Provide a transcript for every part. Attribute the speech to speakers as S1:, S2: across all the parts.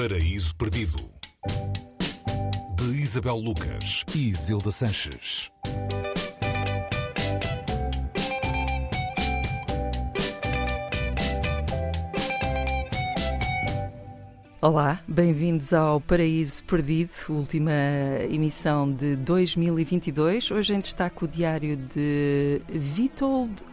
S1: Paraíso Perdido de Isabel Lucas e Zilda Sanches.
S2: Olá, bem-vindos ao Paraíso Perdido, última emissão de 2022. Hoje em destaque o diário de Witold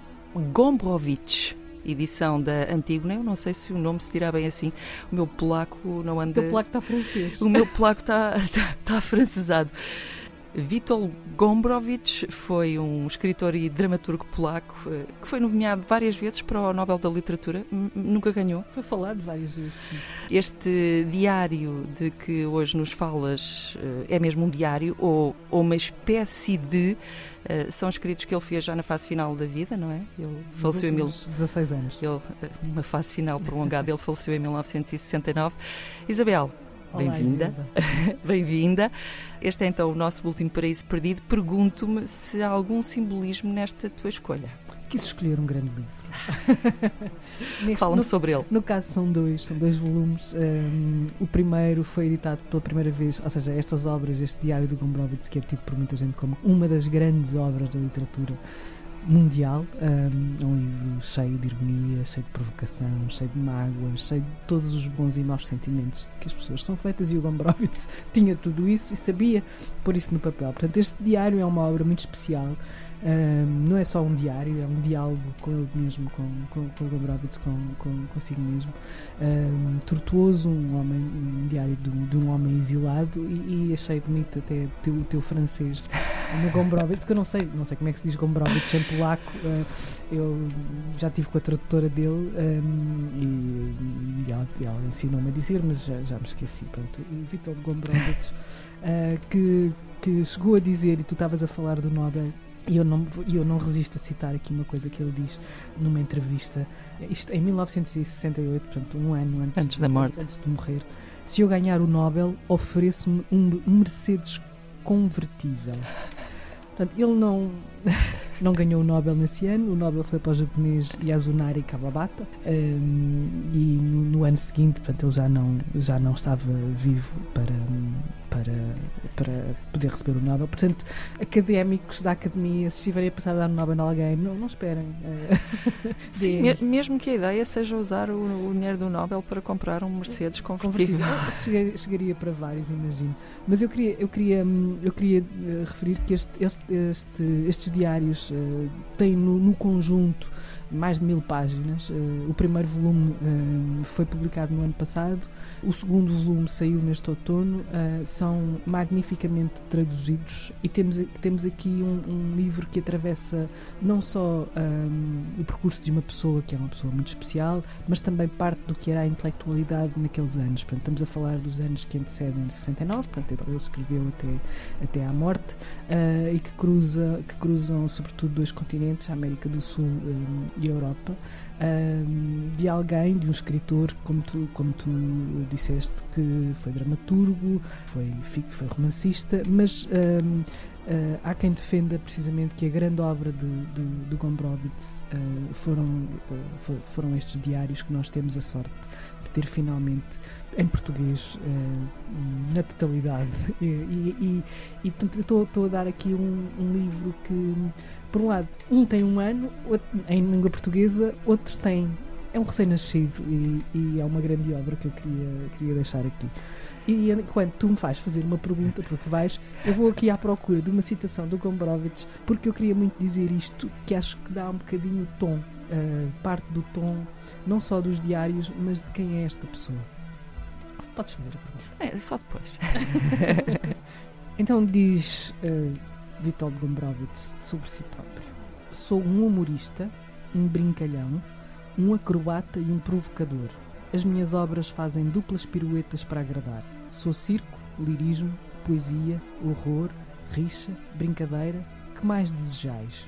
S2: Gombrowicz, edição da Antígona. Eu não sei se o nome se dirá bem assim. O meu polaco não anda.
S3: O teu polaco está francês.
S2: O meu polaco está, está, está afrancesado. Witold Gombrowicz foi um escritor e dramaturgo polaco eh, que foi nomeado várias vezes para o Nobel da Literatura, nunca ganhou.
S3: Foi falado várias vezes. Sim.
S2: Este diário de que hoje nos falas eh, é mesmo um diário ou, ou uma espécie de. Uh, são escritos que ele fez já na fase final da vida, não é?
S3: Ele Nos faleceu em mil... 16 anos.
S2: Ele, uma fase final prolongada, ele faleceu em 1969. Isabel, Bem-vinda. Bem-vinda. Este é então o nosso último paraíso perdido. Pergunto-me se há algum simbolismo nesta tua escolha.
S3: Quis escolher um grande livro.
S2: Fala-me sobre ele.
S3: No caso são dois, são dois volumes. Um, o primeiro foi editado pela primeira vez, ou seja, estas obras, este diário do Gombrowicz, que é tido por muita gente como uma das grandes obras da literatura mundial. Um, um livro cheio de ironia, cheio de provocação, cheio de mágoas, cheio de todos os bons e maus sentimentos que as pessoas são feitas. E o Gombrowicz tinha tudo isso e sabia pôr isso no papel. Portanto, este diário é uma obra muito especial. Um, não é só um diário, é um diálogo com ele mesmo, com, com, com o Gombrowicz, com, com, consigo mesmo. Um, tortuoso, um, homem, um diário de, de um homem exilado e, e achei bonito até o teu, teu francês no Gombrowicz, porque eu não sei, não sei como é que se diz Gombrowicz em polaco. Uh, eu já tive com a tradutora dele um, e, e, ela, ela ensinou-me a dizer, mas já, já me esqueci. Pronto, Vitor Gombrowicz, uh, que, que chegou a dizer, e tu estavas a falar do Nobel e eu não, eu não resisto a citar aqui uma coisa que ele diz numa entrevista, isto em 1968, portanto, um ano antes,
S2: antes da morte.
S3: Antes de morrer. Se eu ganhar o Nobel, ofereço-me um Mercedes convertível. Portanto, ele não, não ganhou o Nobel nesse ano, o Nobel foi para o japonês Yasunari Kawabata um, e no, no, ano seguinte, portanto, ele já não, já não estava vivo para, para, para poder receber o Nobel. Portanto, académicos da academia, se estiverem a pensar a dar o Nobel a alguém, não, não esperem.
S2: Uh, Sim, mesmo que a ideia seja usar o, o, dinheiro do Nobel para comprar um Mercedes convertível.
S3: Chegaria, chegaria para vários, imagino. Mas eu queria, eu queria, eu queria uh, referir que este, este, este, estes diários uh, têm no, no conjunto mais de mil páginas. Uh, o primeiro volume uh, foi publicado no ano passado, o segundo volume saiu neste outono. Uh, são magnificamente traduzidos e temos, temos aqui um, um livro que atravessa não só um, o percurso de uma pessoa que é uma pessoa muito especial, mas também parte do que era a intelectualidade naqueles anos. Portanto, estamos a falar dos anos que antecedem 69, portanto, ele escreveu até, até à morte e que, cruza, que cruzam sobretudo dois continentes, a América do Sul um, e Europa, um, de alguém, de um escritor, como tu, como tu disseste, que foi dramaturgo, foi, foi romancista, mas um, Uh, há quem defenda precisamente que a grande obra de, de, de Gombrowicz uh, foram, uh, foram estes diários que nós temos a sorte de ter finalmente em português na totalidade. E, e, e, e estou a dar aqui um, um, livro que, por um lado, um tem um ano outro, em língua portuguesa, outro tem. É um recém-nascido e, é uma grande obra que eu queria, queria deixar aqui. E enquanto tu me fazes fazer uma pergunta, porque vais, eu vou aqui à procura de uma citação do Gombrowicz, porque eu queria muito dizer isto, que acho que dá um bocadinho o tom, uh, parte do tom, não só dos diários, mas de quem é esta pessoa. Podes fazer a pergunta.
S2: É, só depois.
S3: então diz uh, Witold Gombrowicz sobre si próprio: Sou um humorista, um brincalhão, um acrobata e um provocador. As minhas obras fazem duplas piruetas para agradar. Sou circo, lirismo, poesia, horror, rixa, brincadeira. Que mais desejais?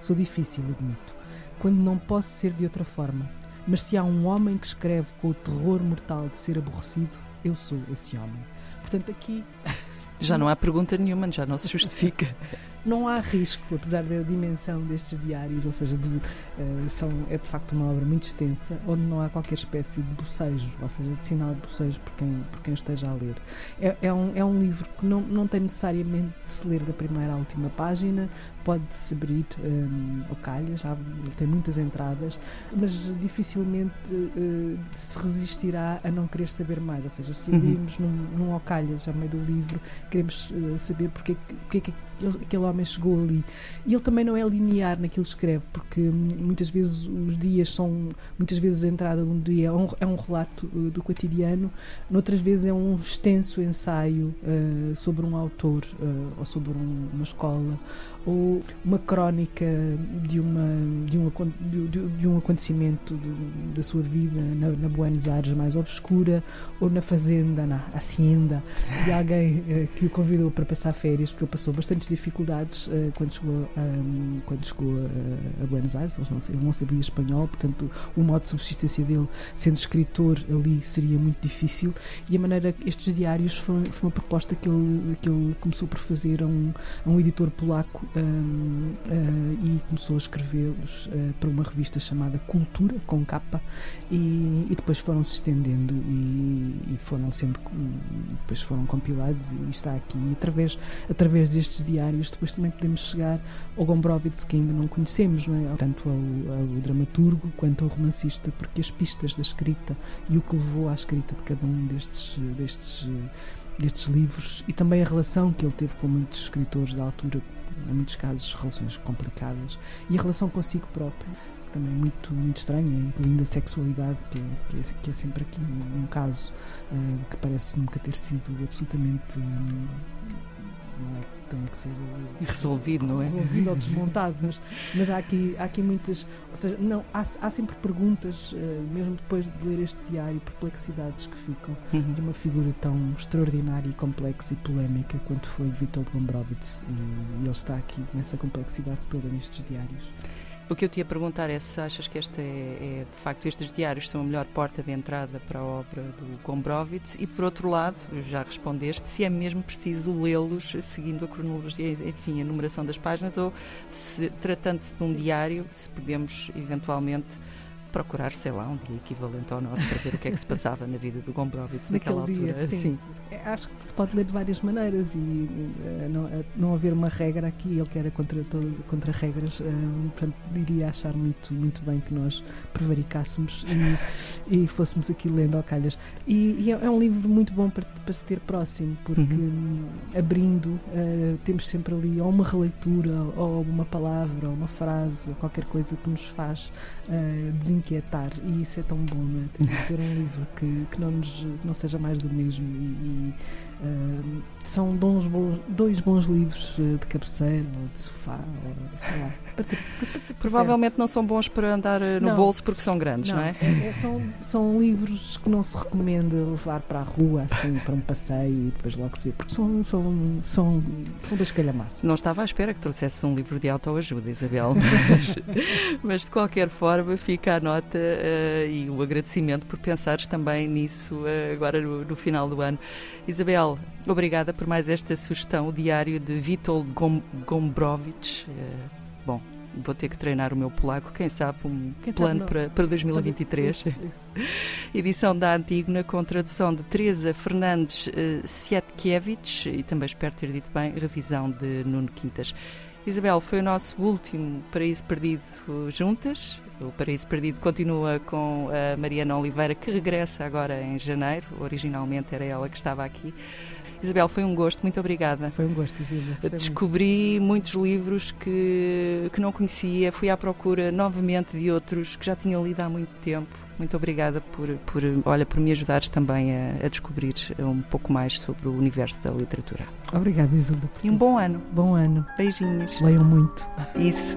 S3: Sou difícil, admito, quando não posso ser de outra forma. Mas se há um homem que escreve com o terror mortal de ser aborrecido, eu sou esse homem. Portanto, aqui.
S2: Já não há pergunta nenhuma, já não se justifica.
S3: não há risco, apesar da dimensão destes diários, ou seja, de, uh, são, é de facto uma obra muito extensa, onde não há qualquer espécie de bocejos, ou seja, de sinal de bocejo por quem, por quem esteja a ler. É, é, um, é um livro que não, não tem necessariamente de se ler da primeira à última página, pode-se abrir um, ao calha, já tem muitas entradas, mas dificilmente uh, se resistirá a não querer saber mais. Ou seja, se abrirmos uhum. num, num ao meio do livro, queremos uh, saber porque, porque é que aquele homem chegou ali. E ele também não é linear naquilo que escreve, porque hum, muitas vezes os dias são, muitas vezes a entrada de um dia é um, é um relato uh, do cotidiano, noutras vezes é um extenso ensaio sobre um autor ou sobre um, uma escola ou uma crónica de, uma, de, um, de, de um acontecimento da sua vida na, na, Buenos Aires mais obscura ou na fazenda, na hacienda, de alguém uh, que o convidou para passar férias, porque ele passou bastantes dificuldades uh, quando chegou, um, quando chegou a, a Buenos Aires, ele não, ele não, sabia espanhol, portanto o modo de subsistência dele, sendo escritor ali, seria muito difícil. E a maneira, estes diários foi, foi uma proposta que ele, que ele começou por fazer a um, a um editor polaco um, uh, e começou a escrevê-los uh, para uma revista chamada Cultura, com capa, e, e depois foram se estendendo e, e, foram sendo depois foram compilados e está aqui e através através destes diários depois também podemos chegar ao Gombrowicz que ainda não conhecemos não é? tanto ao, ao dramaturgo quanto ao romancista porque as pistas da escrita e o que levou à escrita de cada um destes destes destes livros e também a relação que ele teve com muitos escritores da altura em muitos casos, relações complicadas e a relação consigo próprio, que também é muito, muito estranha, incluindo a sexualidade, que é, que é, que é sempre aqui um, caso uh, que parece nunca ter sido absolutamente. Um, tem que ser
S2: eh, resolvido, não é?
S3: Resolvido ou desmontado, mas, mas há, aqui, há aqui muitas. Ou seja, não, há, há sempre perguntas, uh, mesmo depois de ler este diário, perplexidades que ficam uhum. de uma figura tão extraordinária e complexa e polémica quanto foi Vítor Gombrowicz. E, e ele está aqui nessa complexidade toda nestes diários.
S2: O que eu te ia perguntar é se achas que esta é, é, de facto estes diários são a melhor porta de entrada para a obra do Gombrowicz? E por outro lado, já respondeste, se é mesmo preciso lê-los seguindo a cronologia, enfim, a numeração das páginas ou se tratando-se de um diário, se podemos eventualmente procurar, sei lá, um dia equivalente ao nosso para ver o que é que se passava na vida do Gombrowicz naquela altura.
S3: Dia, sim. sim. É, acho que se pode ler de várias maneiras e uh, não, uh, não haver uma regra aqui, ele que era contra, todo, contra regras, uh, portanto, iria achar muito, muito bem que nós prevaricássemos e, e fôssemos aqui lendo ao calhas. E, e, é, é um livro muito bom para, para se ter próximo, porque uhum. abrindo temos sempre ali ou uma releitura, ou uma palavra, ou uma frase, ou qualquer coisa que nos faz uh, inquietar e isso é tão bom, não é? Ter, um livro que, que, não, nos, não seja mais do mesmo e, e uh, são bons, bons, dois bons livros eh, de cabeceira ou de sofá, ou sei lá.
S2: Provavelmente não são bons para andar eh, no não, bolso porque são grandes, não, não é?
S3: é? é? são, são livros que não se recomenda levar para a rua, assim, para um passeio e depois logo se vê, porque são, são, são, são das calhamaças.
S2: Não estava à espera que trouxesse um livro de autoajuda, Isabel, mas, mas de qualquer forma fica a nota uh, e o agradecimento por pensares também nisso uh, agora no, no final do ano. Isabel, obrigada por mais esta sugestão, o diário de Witold Gom Gombrowicz. Uh, bom, vou ter que treinar o meu polaco, quem sabe um quem plano sabe para, para 2023. Isso, isso. Edição da Antígona com tradução de Teresa Fernandes uh, Sietkiewicz e também espero ter dito bem, revisão de Nuno Quintas. Isabel, foi o nosso último Paraíso Perdido juntas. O Paraíso Perdido continua com a Mariana Oliveira, que regressa agora em janeiro. Originalmente era ela que estava aqui. Isabel, foi um gosto, muito obrigada.
S3: Foi um gosto, Isabel.
S2: Descobri muito. muitos livros que, que não conhecia, fui à procura novamente de outros que já tinha lido há muito tempo. Muito obrigada por, por, olha, por me ajudares também a, a descobrir um pouco mais sobre o universo da literatura.
S3: Obrigada, Isilda.
S2: E um bom ano.
S3: Bom ano.
S2: Beijinhos.
S3: Leiam muito.
S2: Isso.